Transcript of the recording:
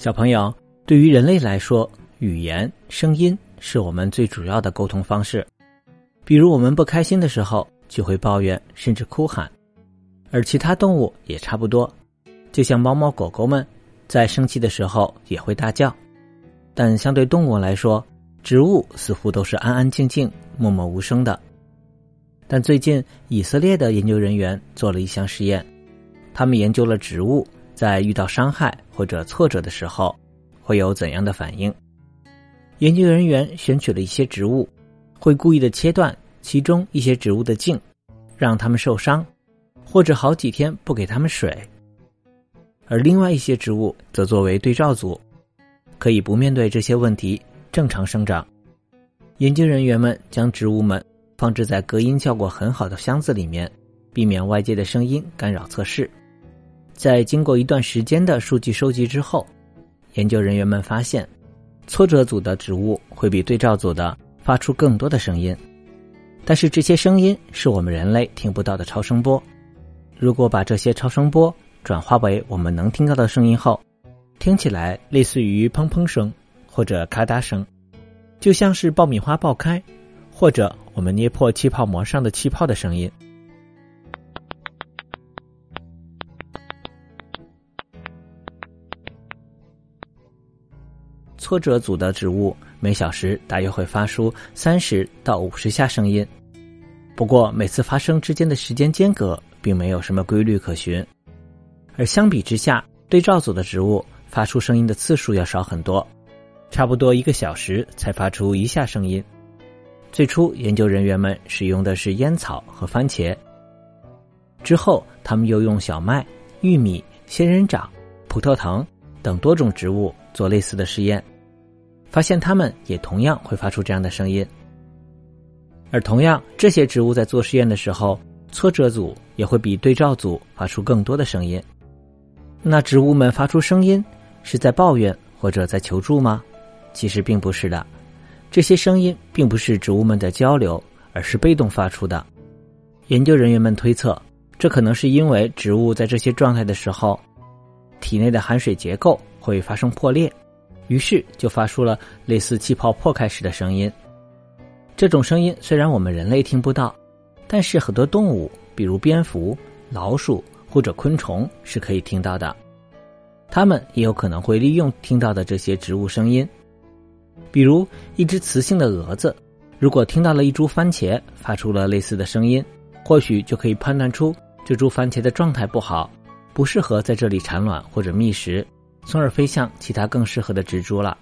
小朋友，对于人类来说，语言、声音是我们最主要的沟通方式。比如，我们不开心的时候就会抱怨，甚至哭喊；而其他动物也差不多，就像猫猫狗狗们在生气的时候也会大叫。但相对动物来说，植物似乎都是安安静静、默默无声的。但最近，以色列的研究人员做了一项实验，他们研究了植物。在遇到伤害或者挫折的时候，会有怎样的反应？研究人员选取了一些植物，会故意的切断其中一些植物的茎，让它们受伤，或者好几天不给它们水。而另外一些植物则作为对照组，可以不面对这些问题，正常生长。研究人员们将植物们放置在隔音效果很好的箱子里面，避免外界的声音干扰测试。在经过一段时间的数据收集之后，研究人员们发现，挫折组的植物会比对照组的发出更多的声音，但是这些声音是我们人类听不到的超声波。如果把这些超声波转化为我们能听到的声音后，听起来类似于砰砰声或者咔嗒声，就像是爆米花爆开，或者我们捏破气泡膜上的气泡的声音。挫折组的植物每小时大约会发出三十到五十下声音，不过每次发声之间的时间间隔并没有什么规律可循。而相比之下，对照组的植物发出声音的次数要少很多，差不多一个小时才发出一下声音。最初研究人员们使用的是烟草和番茄，之后他们又用小麦、玉米、仙人掌、葡萄藤等多种植物做类似的试验。发现它们也同样会发出这样的声音，而同样这些植物在做实验的时候，挫折组也会比对照组发出更多的声音。那植物们发出声音是在抱怨或者在求助吗？其实并不是的，这些声音并不是植物们的交流，而是被动发出的。研究人员们推测，这可能是因为植物在这些状态的时候，体内的含水结构会发生破裂。于是就发出了类似气泡破开时的声音。这种声音虽然我们人类听不到，但是很多动物，比如蝙蝠、老鼠或者昆虫是可以听到的。它们也有可能会利用听到的这些植物声音。比如一只雌性的蛾子，如果听到了一株番茄发出了类似的声音，或许就可以判断出这株番茄的状态不好，不适合在这里产卵或者觅食。从而飞向其他更适合的植株了。